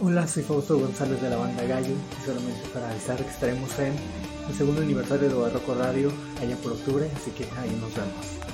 Hola, soy Fausto González de la banda Gallo y solamente para avisar que estaremos en el segundo aniversario de Barroco Radio allá por octubre, así que ahí nos vemos.